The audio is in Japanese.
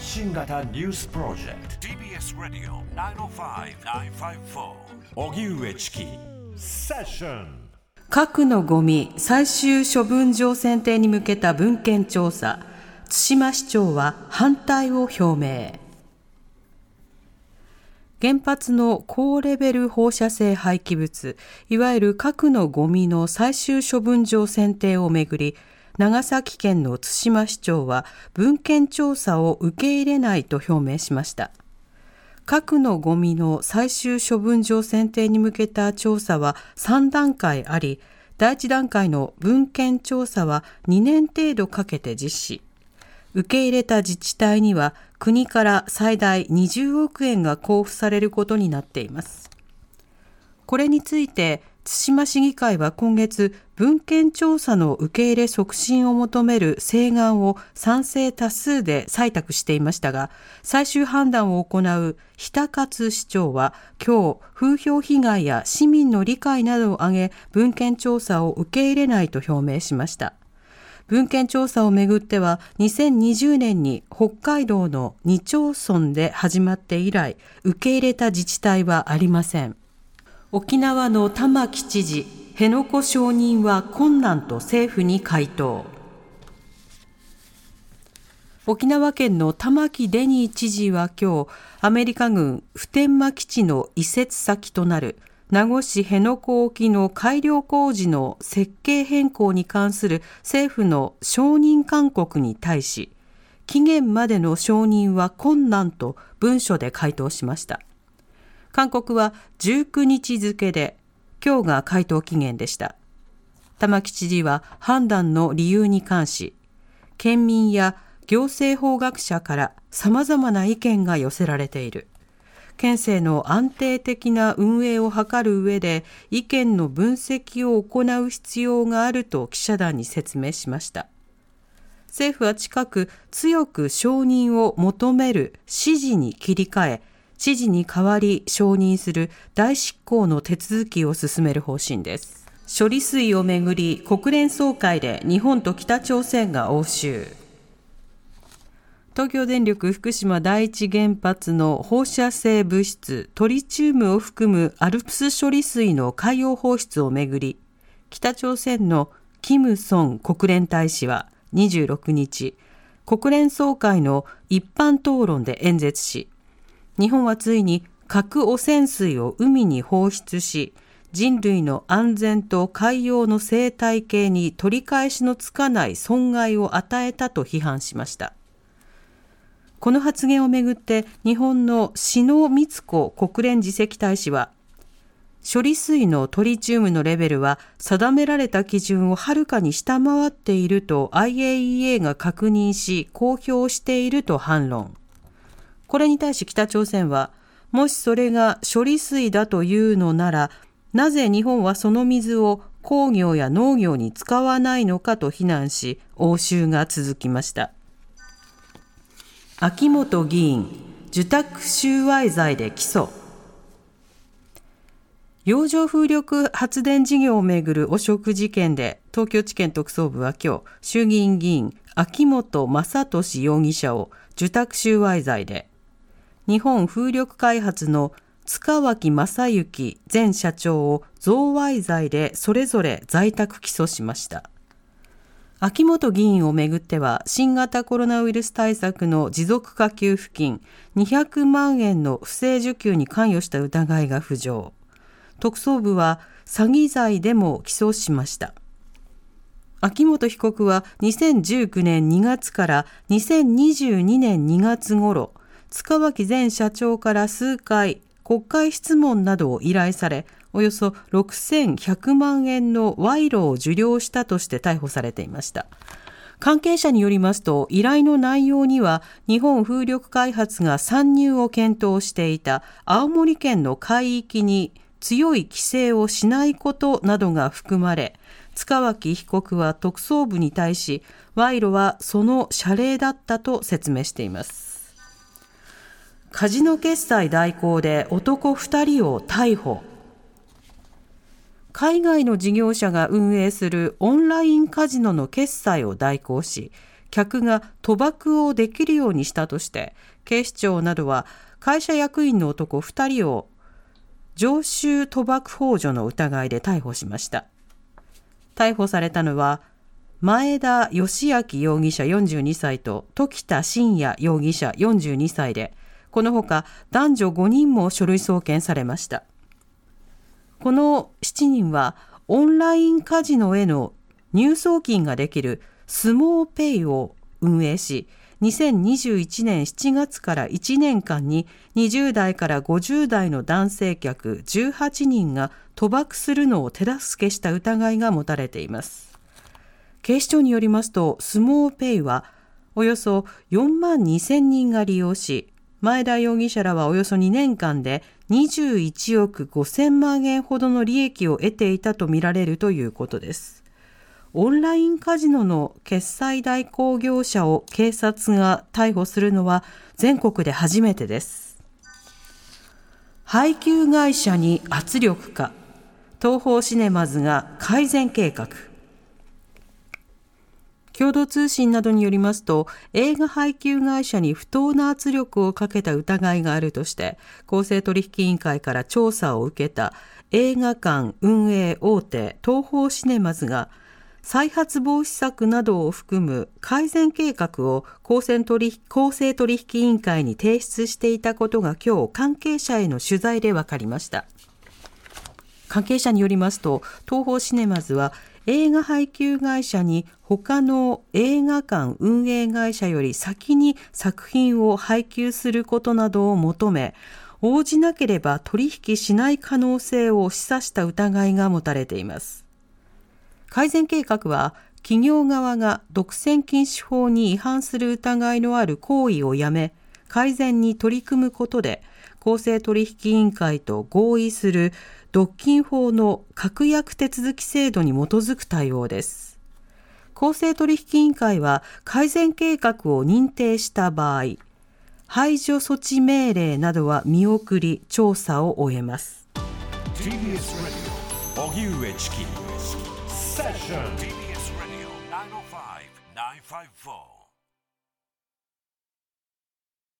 発信型ニュースプロジェクト。TBS ラディオ905-954おぎゅうえちきセッション核のゴミ最終処分場選定に向けた文献調査。対馬市長は反対を表明。原発の高レベル放射性廃棄物、いわゆる核のゴミの最終処分場選定をめぐり、長崎県の対馬市長は文献調査を受け入れないと表明しました。核のゴミの最終処分場選定に向けた調査は3段階あり、第1段階の文献調査は2年程度かけて実施。受け入れた自治体には国から最大20億円が交付されることになっています。これについて対馬市議会は今月文献調査の受け入れ促進を求める請願を賛成多数で採択していましたが最終判断を行う日田勝市長は今日風評被害や市民の理解などを挙げ文献調査を受け入れないと表明しました。文献調査をめぐっては2020年に北海道の2町村で始まって以来受け入れた自治体はありません。沖縄の玉城知事辺野古承認は困難と政府に回答沖縄県の玉城デニー知事は今日アメリカ軍普天間基地の移設先となる名護市辺野古沖の改良工事の設計変更に関する政府の承認勧告に対し、期限までの承認は困難と文書で回答しました。勧告は19日付で、今日が回答期限でした。玉城知事は判断の理由に関し、県民や行政法学者から様々な意見が寄せられている。県政の安定的な運営を図る上で意見の分析を行う必要があると記者団に説明しました。政府は近く強く承認を求める指示に切り替え、指示に代わり承認する大執行の手続きを進める方針です。処理水をめぐり国連総会で日本と北朝鮮が応酬。東京電力福島第一原発の放射性物質トリチウムを含むアルプス処理水の海洋放出をめぐり北朝鮮のキム・ソン国連大使は26日国連総会の一般討論で演説し日本はついに核汚染水を海に放出し人類の安全と海洋の生態系に取り返しのつかない損害を与えたと批判しましたこの発言をめぐって日本の篠光子国連次席大使は処理水のトリチウムのレベルは定められた基準をはるかに下回っていると IAEA が確認し公表していると反論。これに対し北朝鮮はもしそれが処理水だというのならなぜ日本はその水を工業や農業に使わないのかと非難し応酬が続きました。秋元議員受託収賄罪で起訴洋上風力発電事業をめぐる汚職事件で東京地検特捜部は今日衆議院議員秋元正俊容疑者を受託収賄罪で日本風力開発の塚脇正幸前社長を贈賄罪でそれぞれ在宅起訴しました。秋元議員をめぐっては新型コロナウイルス対策の持続化給付金200万円の不正受給に関与した疑いが浮上。特捜部は詐欺罪でも起訴しました。秋元被告は2019年2月から2022年2月頃塚脇前社長から数回国会質問などを依頼されおよそ6100万円の賄賂を受領したとして逮捕されていました。関係者によりますと、依頼の内容には、日本風力開発が参入を検討していた青森県の海域に強い規制をしないことなどが含まれ、塚脇被告は特捜部に対し、賄賂はその謝礼だったと説明しています。カジノ決済代行で男2人を逮捕。海外の事業者が運営するオンラインカジノの決済を代行し、客が賭博をできるようにしたとして警視庁などは会社役員の男2人を常習賭博幇助の疑いで逮捕しました逮捕されたのは前田義明容疑者42歳と時田信也容疑者42歳でこのほか男女5人も書類送検されましたこの7人はオンラインカジノへの入送金ができるスモーペイを運営し、2021年7月から1年間に20代から50代の男性客18人が賭博するのを手助けした疑いが持たれています。警視庁によりますと、スモーペイはおよそ4万2000人が利用し、前田容疑者らはおよそ2年間で21億5000万円ほどの利益を得ていたとみられるということです。オンラインカジノの決済代行業者を警察が逮捕するのは全国で初めてです。配給会社に圧力か。東方シネマズが改善計画。共同通信などによりますと映画配給会社に不当な圧力をかけた疑いがあるとして公正取引委員会から調査を受けた映画館運営大手東宝シネマズが再発防止策などを含む改善計画を公正取公正取引委員会に提出していたことが今日関係者への取材で分かりました。関係者によりますと東宝シネマズは映画配給会社に他の映画館運営会社より先に作品を配給することなどを求め、応じなければ取引しない可能性を示唆した疑いが持たれています。改善計画は、企業側が独占禁止法に違反する疑いのある行為をやめ、改善に取り組むことで、公正取引委員会と合意する独禁法の確約手続き制度に基づく対応です。公正取引委員会は改善計画を認定した場合、排除措置命令などは見送り調査を終えます。TBS